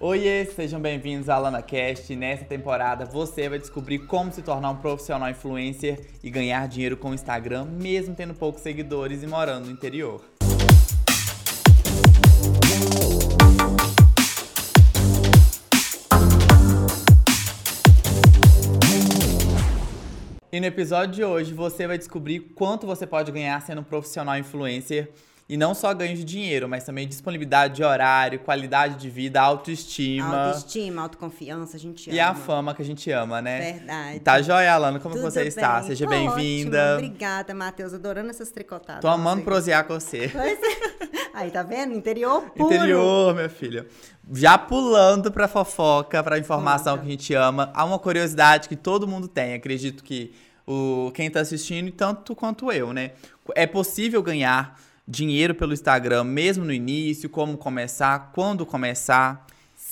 Oiê, sejam bem-vindos à LanaCast. Nessa temporada você vai descobrir como se tornar um profissional influencer e ganhar dinheiro com o Instagram, mesmo tendo poucos seguidores e morando no interior. E no episódio de hoje você vai descobrir quanto você pode ganhar sendo um profissional influencer e não só ganho de dinheiro, mas também disponibilidade de horário, qualidade de vida, autoestima. Autoestima, autoconfiança, a gente ama. E a fama que a gente ama, né? Verdade. Tá joia, Alana? Como Tudo você está? bem. Seja Tô bem-vinda. Obrigada, Matheus. Adorando essas tricotadas. Tô amando prosear com você. Pois é. Aí, tá vendo? Interior puro. Interior, minha filha. Já pulando pra fofoca, pra informação que a gente ama. Há uma curiosidade que todo mundo tem. Acredito que o, quem tá assistindo, tanto quanto eu, né? É possível ganhar dinheiro pelo Instagram, mesmo no início? Como começar? Quando começar?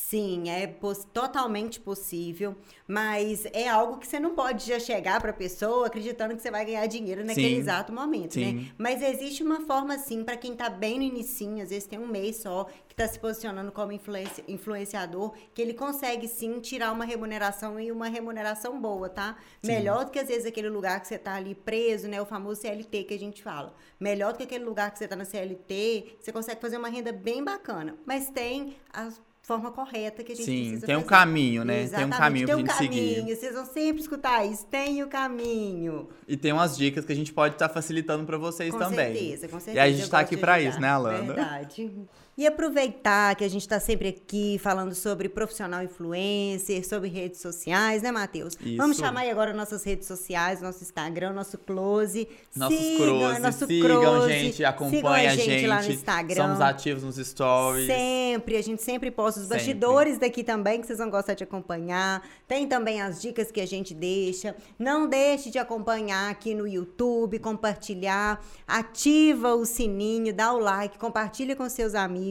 Sim, é poss- totalmente possível, mas é algo que você não pode já chegar para a pessoa acreditando que você vai ganhar dinheiro naquele Sim. exato momento, né? Sim. Mas existe uma forma assim para quem tá bem no inicinho, às vezes tem um mês só que tá se posicionando como influenci- influenciador, que ele consegue sim tirar uma remuneração e uma remuneração boa, tá? Melhor do que às vezes aquele lugar que você tá ali preso, né, o famoso CLT que a gente fala. Melhor do que aquele lugar que você tá na CLT, você consegue fazer uma renda bem bacana, mas tem a forma correta que a gente Sim, precisa tem um fazer. caminho, né? Tem um Exatamente, caminho tem pra um gente seguir. caminho. Vocês vão sempre escutar isso. Tem o caminho. E tem umas dicas que a gente pode estar facilitando pra vocês Com também. certeza, com certeza. E a gente tá gosto aqui pra ajudar. isso, né, Alana? Verdade. E aproveitar que a gente está sempre aqui falando sobre profissional influencer, sobre redes sociais, né, Matheus? Isso. Vamos chamar aí agora nossas redes sociais, nosso Instagram, nosso close. Nossos sigam, close, nosso sigam, close, gente, sigam acompanha a gente, lá no gente. Instagram. Somos ativos nos stories. Sempre, a gente sempre posta os Sempre. bastidores daqui também, que vocês vão gostar de acompanhar. Tem também as dicas que a gente deixa. Não deixe de acompanhar aqui no YouTube, compartilhar, ativa o sininho, dá o like, compartilha com seus amigos.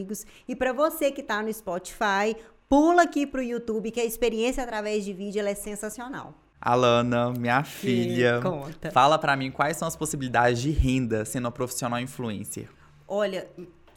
E para você que tá no Spotify, pula aqui pro YouTube, que a experiência através de vídeo ela é sensacional. Alana, minha filha, conta. fala pra mim quais são as possibilidades de renda sendo uma profissional influencer. Olha,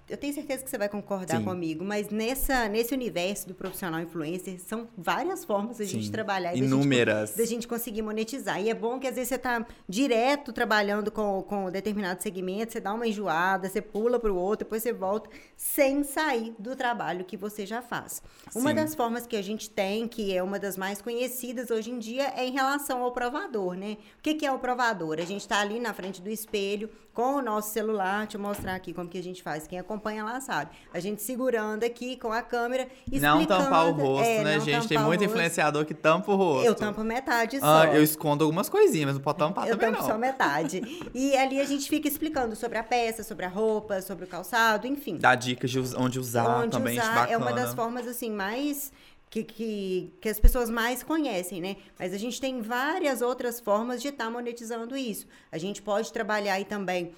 eu tenho certeza que você vai concordar Sim. comigo, mas nessa, nesse universo do profissional influencer, são várias formas da gente trabalhar e da inúmeras. gente, da gente conseguir monetizar. E é bom que às vezes você tá direto trabalhando com, com determinado segmento, você dá uma enjoada, você pula para o outro, depois você volta, sem sair do trabalho que você já faz. Uma Sim. das formas que a gente tem, que é uma das mais conhecidas hoje em dia, é em relação ao provador, né? O que, que é o provador? A gente tá ali na frente do espelho com o nosso celular, deixa eu mostrar aqui como que a gente faz. Quem acompanha lá sabe. A gente segurando aqui com a câmera, explicando... Não tampar o rosto, é, né, gente? Tem muito influenciador que tampa o rosto. Eu tampo metade só. Ah, eu escondo algumas coisinhas, mas não pode tampar Eu também tampo não. só metade. E ali a gente fica explicando sobre a peça, sobre a roupa, sobre o calçado, enfim. Dá dicas de onde usar Onde também, usar é bacana. uma das formas assim mais que, que, que as pessoas mais conhecem, né? Mas a gente tem várias outras formas de estar monetizando isso. A gente pode trabalhar aí também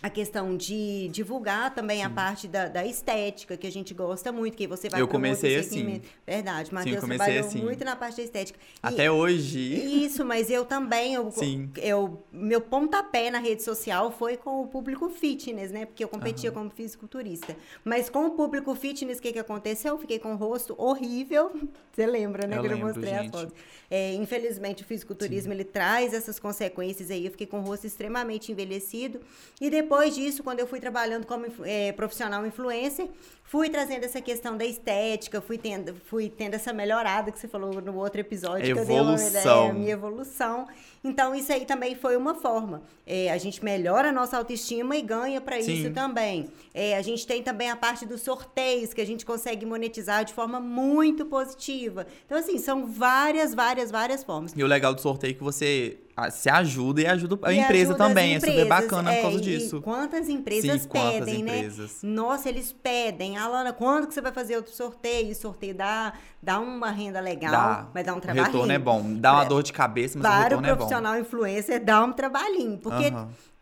a questão de divulgar também a parte da, da estética, que a gente gosta muito, que você vai Eu comecei assim. Verdade, Matheus trabalhou assim. muito na parte da estética. E- Até hoje. isso, mas eu também, eu, Sim. eu, meu pontapé na rede social foi com o público fitness, né? Porque eu competia como fisiculturista. Mas com o público fitness, o que, que aconteceu? Eu fiquei com o rosto horrível. Você lembra, né? Eu que eu lembro, mostrei as gente. fotos. É, infelizmente, o fisiculturismo, ele traz essas consequências aí. Eu fiquei com o rosto extremamente envelhecido. E depois disso, quando eu fui trabalhando como é, profissional influencer, fui trazendo essa questão da estética, fui tendo, fui tendo essa melhorada que você falou no outro episódio. que eu dei uma- Evolução. é, minha evolução. Então, isso aí também foi uma forma. É, a gente melhora a nossa autoestima e ganha para isso também. É, a gente tem também a parte dos sorteios, que a gente consegue monetizar de forma muito positiva. Então, assim, são várias, várias, várias formas. E o legal do sorteio é que você se ajuda e ajuda a E empresa ajuda também. É super empresas, bacana por é, causa e disso. quantas empresas Sim, quantas pedem, empresas. né? Nossa, eles pedem. Alana, quando que você vai fazer outro sorteio? O sorteio dá, dá uma renda legal, Dá. mas dá um O trabalho. retorno é bom. Dá uma dor de cabeça, mas o para o retorno é bom. profissional influencer dá um trabalhinho, porque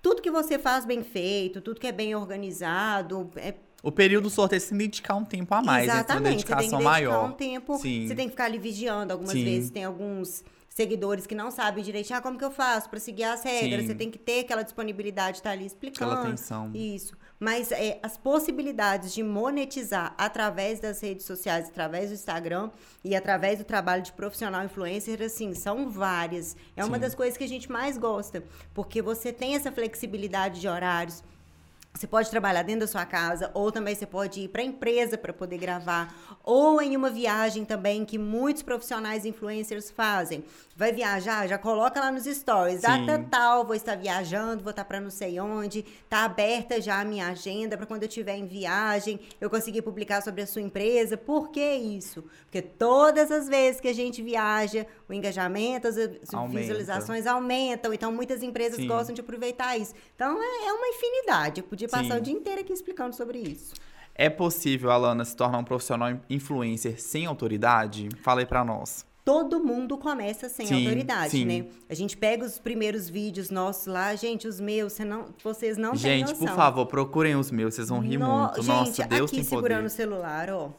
tudo que você faz bem feito, tudo que é bem organizado, é O período do sorteio você tem que dedicar um tempo a mais, né? Tem uma exatamente, você tem que dedicação dedicar maior. um tempo, Sim. você tem que ficar ali vigiando, algumas Sim. vezes tem alguns seguidores que não sabem direito, ah, como que eu faço para seguir as regras? Sim. Você tem que ter aquela disponibilidade de estar ali explicando. Aquela atenção. Isso. mas é, as possibilidades de monetizar através das redes sociais, através do Instagram e através do trabalho de profissional influencer, assim, são várias. É uma Sim. das coisas que a gente mais gosta, porque você tem essa flexibilidade de horários. Você pode trabalhar dentro da sua casa, ou também você pode ir para a empresa para poder gravar, ou em uma viagem também que muitos profissionais influencers fazem. Vai viajar, já coloca lá nos stories. Data tal, vou estar viajando, vou estar para não sei onde. Tá aberta já a minha agenda para quando eu estiver em viagem, eu conseguir publicar sobre a sua empresa. Por que isso? Porque todas as vezes que a gente viaja, o engajamento, as Aumenta. visualizações aumentam. Então, muitas empresas Sim. gostam de aproveitar isso. Então, é é uma infinidade. Eu podia passar Sim. o dia inteiro aqui explicando sobre isso. É possível, Alana, se tornar um profissional influencer sem autoridade? Fala aí pra nós. Todo mundo começa sem Sim, autoridade, sim. né? A gente pega os primeiros vídeos nossos lá, gente, os meus, você não, vocês não têm Gente, noção. por favor, procurem os meus, vocês vão rir No- muito. Gente, Nossa, Deus aqui tem segurando poder. o celular, ó.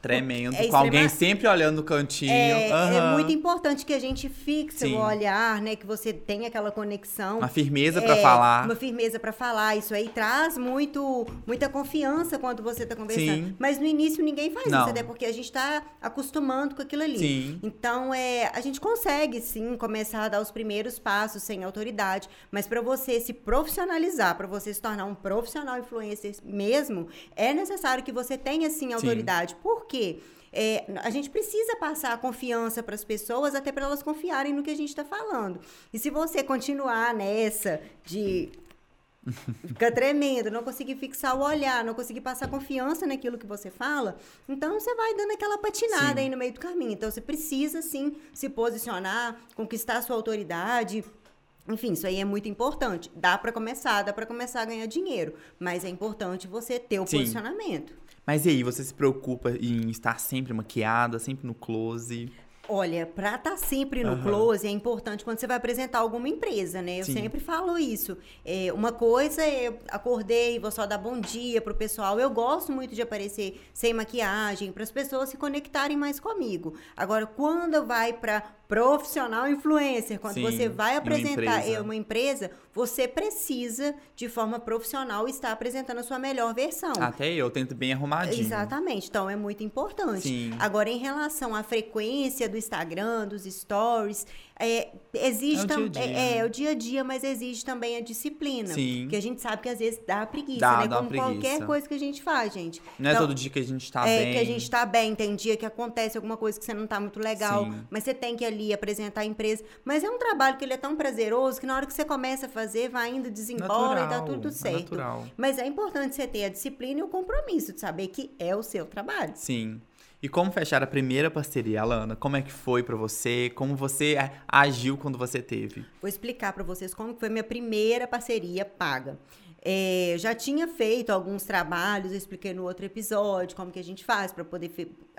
Tremendo. É com alguém sempre olhando no cantinho. É, é Aham. muito importante que a gente fixe Sim. o olhar, né? Que você tenha aquela conexão. Uma firmeza pra É, falar. Uma firmeza pra falar. Isso aí traz muito, muita confiança quando você tá conversando. Sim. Mas no início ninguém faz Não. isso, até porque a gente tá acostumando com aquilo ali. Sim. Então, é, a gente consegue sim começar a dar os primeiros passos sem autoridade, mas para você se profissionalizar, para você se tornar um profissional influencer mesmo, é necessário que você tenha sim autoridade. Por quê? É, a gente precisa passar a confiança para as pessoas, até para elas confiarem no que a gente está falando. E se você continuar nessa de ficar tremendo, não conseguir fixar o olhar, não conseguir passar confiança naquilo que você fala, então você vai dando aquela patinada Sim. aí no meio do caminho. Então você precisa sim se posicionar, conquistar a sua autoridade. Enfim, isso aí é muito importante. Dá para começar, dá para começar a ganhar dinheiro, mas é importante você ter o Sim. posicionamento. Mas e aí, você se preocupa em estar sempre maquiada, sempre no close? Olha, pra estar sempre no Aham. close é importante quando você vai apresentar alguma empresa, né? Eu Sim. sempre falo isso. É, uma coisa é eu acordei, vou só dar bom dia pro pessoal. Eu gosto muito de aparecer sem maquiagem, para as pessoas se conectarem mais comigo. Agora, quando vai para profissional influencer, quando Sim, você vai em uma apresentar empresa. uma empresa, você precisa, de forma profissional, estar apresentando a sua melhor versão. Até eu tento bem arrumadinho. Exatamente, então é muito importante. Sim. Agora, em relação à frequência do Instagram, dos stories, é, exige É o dia a dia, é, né? é o dia a dia, mas exige também a disciplina. Sim. Que a gente sabe que às vezes dá preguiça, Dá, né? dá Como preguiça. qualquer coisa que a gente faz, gente. Não é Então, todo dia que a gente tá é bem. que a gente tá bem, tem dia que acontece alguma coisa que você não tá muito legal, Sim. mas você tem que ali apresentar a empresa. Mas é um trabalho que ele é tão prazeroso que na hora que você começa a fazer, vai indo, desembola e tá tudo é certo. natural. Mas é importante você ter a disciplina e o compromisso de saber que é o seu trabalho. Sim. E como fechar a primeira parceria, Alana? Como é que foi pra você? Como você a- agiu quando você teve? Vou explicar para vocês como foi minha primeira parceria paga. É, já tinha feito alguns trabalhos, eu expliquei no outro episódio como que a gente faz para poder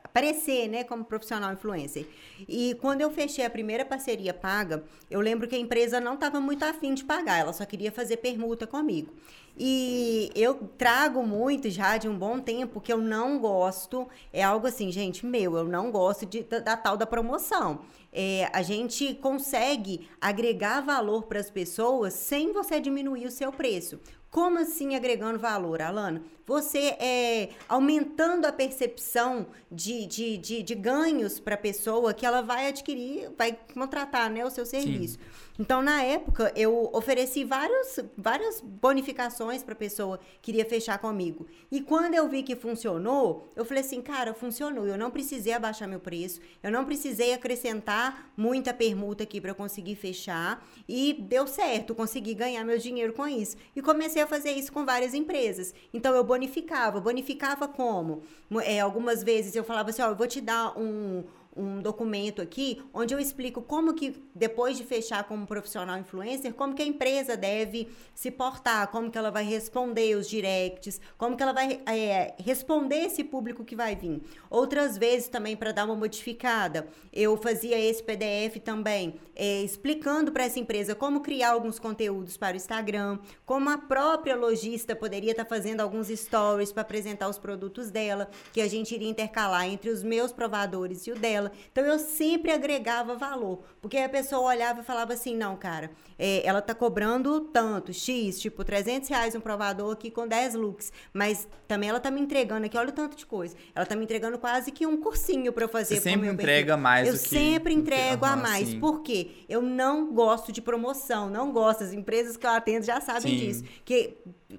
aparecer, né, como profissional influencer. E quando eu fechei a primeira parceria paga, eu lembro que a empresa não estava muito afim de pagar, ela só queria fazer permuta comigo. E eu trago muito já de um bom tempo que eu não gosto, é algo assim, gente, meu, eu não gosto de, da, da tal da promoção. É, a gente consegue agregar valor para as pessoas sem você diminuir o seu preço. Como assim agregando valor, Alana? Você é aumentando a percepção de, de, de, de ganhos para a pessoa que ela vai adquirir, vai contratar né, o seu serviço. Então, na época, eu ofereci vários, várias bonificações para a pessoa que queria fechar comigo. E quando eu vi que funcionou, eu falei assim, cara, funcionou. Eu não precisei abaixar meu preço, eu não precisei acrescentar muita permuta aqui para conseguir fechar. E deu certo, consegui ganhar meu dinheiro com isso. E comecei a fazer isso com várias empresas. Então, eu bonificava. Bonificava como? É, algumas vezes eu falava assim, ó, eu vou te dar um um documento aqui onde eu explico como que depois de fechar como profissional influencer, como que a empresa deve se portar, como que ela vai responder os directs, como que ela vai é, responder esse público que vai vir. Outras vezes também para dar uma modificada, eu fazia esse PDF também é, explicando para essa empresa como criar alguns conteúdos para o Instagram, como a própria lojista poderia estar fazendo alguns stories para apresentar os produtos dela, que a gente iria intercalar entre os meus provadores e o dela. Dela. Então eu sempre agregava valor, porque a pessoa olhava e falava assim, não, cara, é, ela tá cobrando tanto, X, tipo 300 reais um provador aqui com 10 looks, mas também ela tá me entregando aqui, olha o tanto de coisa. Ela tá me entregando quase que um cursinho para eu fazer. Você sempre entrega mais Eu do que, sempre entrego uhum, a mais. sim. Por quê? Eu não gosto de promoção, não gosto. As empresas que eu atendo já sabem Sim. disso. Que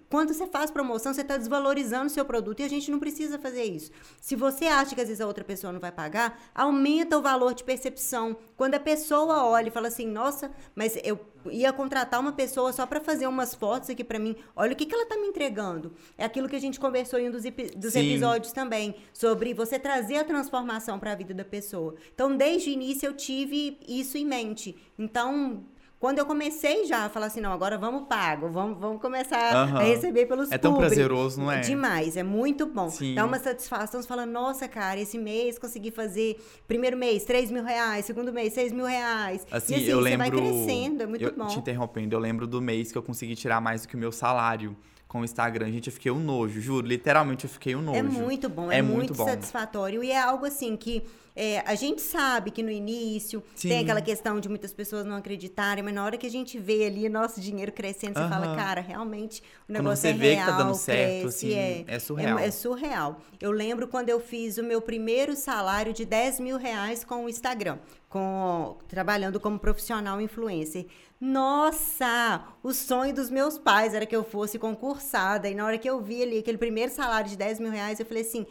quando você faz promoção, você está desvalorizando o seu produto e a gente não precisa fazer isso. Se você acha que às vezes a outra pessoa não vai pagar, aumenta o valor de percepção. Quando a pessoa olha e fala assim, nossa, mas eu ia contratar uma pessoa só para fazer umas fotos aqui para mim. Olha o que, que ela tá me entregando. É aquilo que a gente conversou em um dos, dos episódios também, sobre você trazer a transformação para a vida da pessoa. Então, desde o início eu tive isso em mente. Então, quando eu comecei já a falar assim, não, agora vamos pago, vamos, vamos começar Aham. a receber pelos É tão prazeroso, não é? Demais, é muito bom. Sim. Dá uma satisfação, você fala, nossa, cara, esse mês consegui fazer, primeiro mês, 3 mil reais, segundo mês, 6 mil reais. Assim, e assim, eu você lembro. vai crescendo, é muito eu, bom. Te interrompendo, eu lembro do mês que eu consegui tirar mais do que o meu salário com o Instagram. Gente, eu fiquei um nojo, juro. Literalmente eu fiquei um nojo. É muito bom, é, É muito, muito bom. satisfatório. E é algo assim que é, a gente sabe que no início Sim. tem aquela questão de muitas pessoas não acreditarem, mas na hora que a gente vê ali nosso dinheiro crescendo, você fala, cara, realmente o Quando negócio você é vê real, que tá dando certo, cresce, assim, é, é surreal. É, é surreal. Eu lembro quando eu fiz o meu primeiro salário de 10 mil reais com o Instagram, com, trabalhando como profissional influencer. Nossa! O sonho dos meus pais era que eu fosse concursada. E na hora que eu vi ali aquele primeiro salário de 10 mil reais, eu falei assim: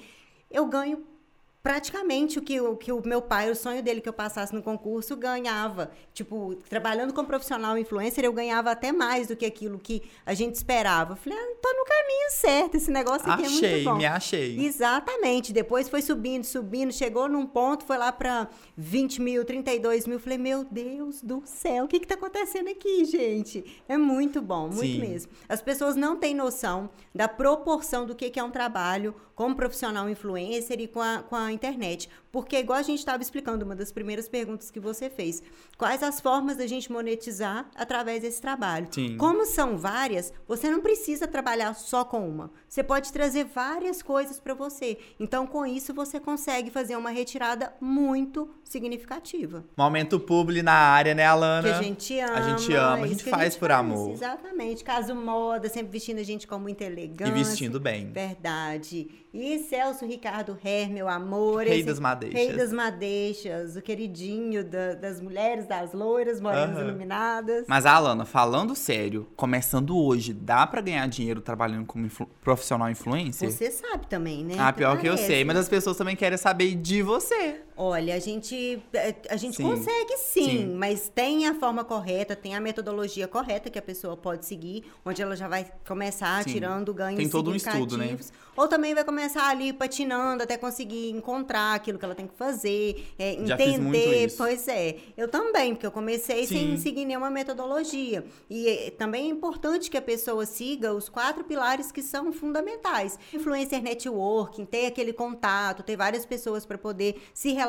eu ganho praticamente o que, o que o meu pai, o sonho dele que eu passasse no concurso, ganhava. Tipo, trabalhando como profissional influencer, eu ganhava até mais do que aquilo que a gente esperava. Eu falei, ah, tô no caminho certo, esse negócio aqui é Achei, muito bom. me achei. Exatamente. Depois foi subindo, subindo, chegou num ponto, foi lá para 20 mil, 32 mil. Falei, meu Deus do céu, o que que tá acontecendo aqui, gente? É muito bom, muito Sim. mesmo. As pessoas não têm noção da proporção do que que é um trabalho como profissional influencer e com a, com a internet. Porque, igual a gente estava explicando, uma das primeiras perguntas que você fez, quais as formas da gente monetizar através desse trabalho? Sim. Como são várias, você não precisa trabalhar só com uma. Você pode trazer várias coisas para você. Então, com isso, você consegue fazer uma retirada muito significativa. Momento publi na área, né, Alana? Que a gente ama. A gente ama, a gente isso que faz por amor. Exatamente. Caso moda, sempre vestindo a gente com muita elegância. E vestindo bem. Verdade. E Celso Ricardo Her, meu amor. Rei esse- das madeixas. Rei das madeixas, o queridinho da- das mulheres, das loiras, morenas Aham. iluminadas. Mas, Alana, falando sério, começando hoje, dá pra ganhar dinheiro trabalhando como influ- profissional influencer? Você sabe também, né? Ah, pior que eu parece. sei, mas as pessoas também querem saber de você. Olha, a gente, eh, a gente Sim. consegue sim, Sim. mas tem a forma correta, tem a metodologia correta que a pessoa pode seguir, onde ela já vai começar Sim. tirando ganhos Tem todo um estudo, né? significativos. Ou também vai começar ali patinando até conseguir encontrar aquilo que ela tem que fazer, muito entender. Pois é, eu também, porque eu comecei sem seguir nenhuma metodologia. E eh, também é importante que a pessoa siga os quatro pilares que são fundamentais. Influencer networking, ter aquele contato, ter várias pessoas para poder se relacionar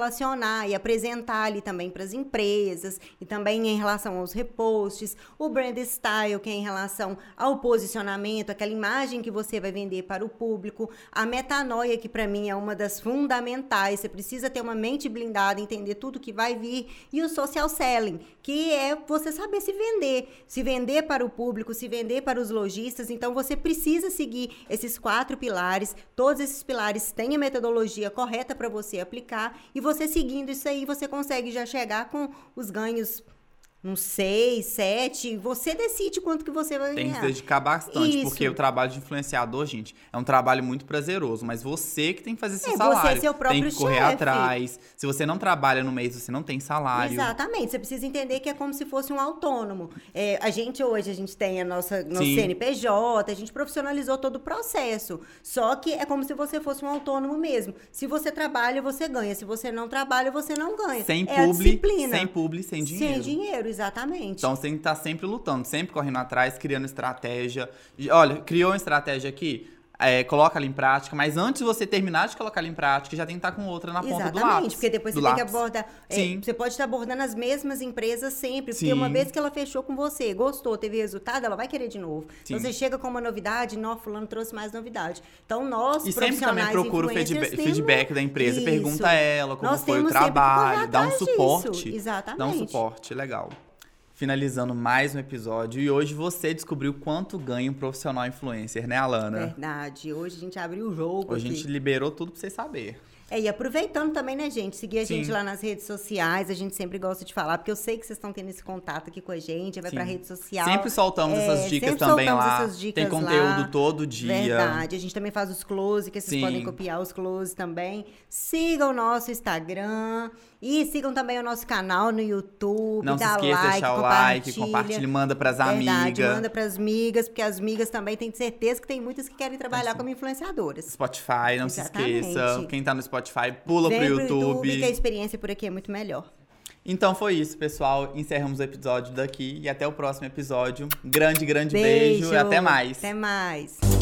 e apresentar ali também para as empresas, e também em relação aos reposts, o brand style, que é em relação ao posicionamento, aquela imagem que você vai vender para o público, a metanoia, que para mim é uma das fundamentais, você precisa ter uma mente blindada, entender tudo que vai vir, e o social selling, que é você saber se vender, se vender para o público, se vender para os lojistas, então você precisa seguir esses quatro pilares, todos esses pilares têm a metodologia correta para você aplicar, e você seguindo isso aí, você consegue já chegar com os ganhos uns seis, sete, você decide quanto que você vai Tem que ganhar. se dedicar bastante, Isso. porque o trabalho de influenciador, gente, é um trabalho muito prazeroso, mas você que tem que fazer seu É, você salário. é seu próprio tem que correr chefe. atrás. Se você não trabalha no mês, você não tem salário. Exatamente, você precisa entender que é como se fosse um autônomo. É, a gente hoje, a gente tem a nossa, nosso Sim. CNPJ, a gente profissionalizou todo o processo. Só que é como se você fosse um autônomo mesmo. Se você trabalha, você ganha. Se você não trabalha, você não ganha. Sem é publi, disciplina. sem publi, sem dinheiro. Sem dinheiro, exatamente. Então você tem que estar sempre lutando, sempre correndo atrás, criando estratégia. E, olha, criou uma estratégia aqui, é, coloca ela em prática, mas antes de você terminar de colocar ela em prática, já tem que estar com outra na ponta do lápis. Exatamente, porque depois você tem que lápis. abordar. é, você pode estar abordando as mesmas empresas sempre, porque Sim. uma vez que ela fechou com você, gostou, teve resultado, ela vai querer de novo. Sim. Então você chega com uma novidade, não, fulano trouxe mais novidade. Então nós, E sempre também procura o feedback, temos- feedback da empresa, Isso. pergunta a ela como Nós foi o trabalho, dá um atrás disso. suporte. Dá um Exatamente. suporte, legal. Finalizando mais um episódio, e hoje você descobriu quanto ganha um profissional influencer, né, Alana? Verdade. Hoje a gente abriu o jogo. Hoje a gente liberou tudo pra vocês saberem. É, e aproveitando também, né, gente? Seguir a Sim. gente lá nas redes sociais, a gente sempre gosta de falar, porque eu sei que vocês estão tendo esse contato aqui com a gente, vai Sim. pra rede social. Sempre soltamos É, essas dicas sempre também soltamos lá. essas dicas Tem conteúdo lá. todo dia. Verdade. A gente também faz os close, que vocês Sim. podem copiar os close também. Sigam o nosso Instagram e sigam também o nosso canal no YouTube. Não se esqueça de like, deixar o like, compartilha, manda pras Verdade, amigas. manda pras amigas, porque as amigas também têm certeza que tem muitas que querem trabalhar como influenciadoras. Spotify, não se Exatamente. esqueça. Quem tá no Spotify, pula Vem pro YouTube. YouTube, que a experiência por aqui é muito melhor. Então foi isso, pessoal. Encerramos o episódio daqui e até o próximo episódio. Grande, grande beijo, e até mais. Até mais.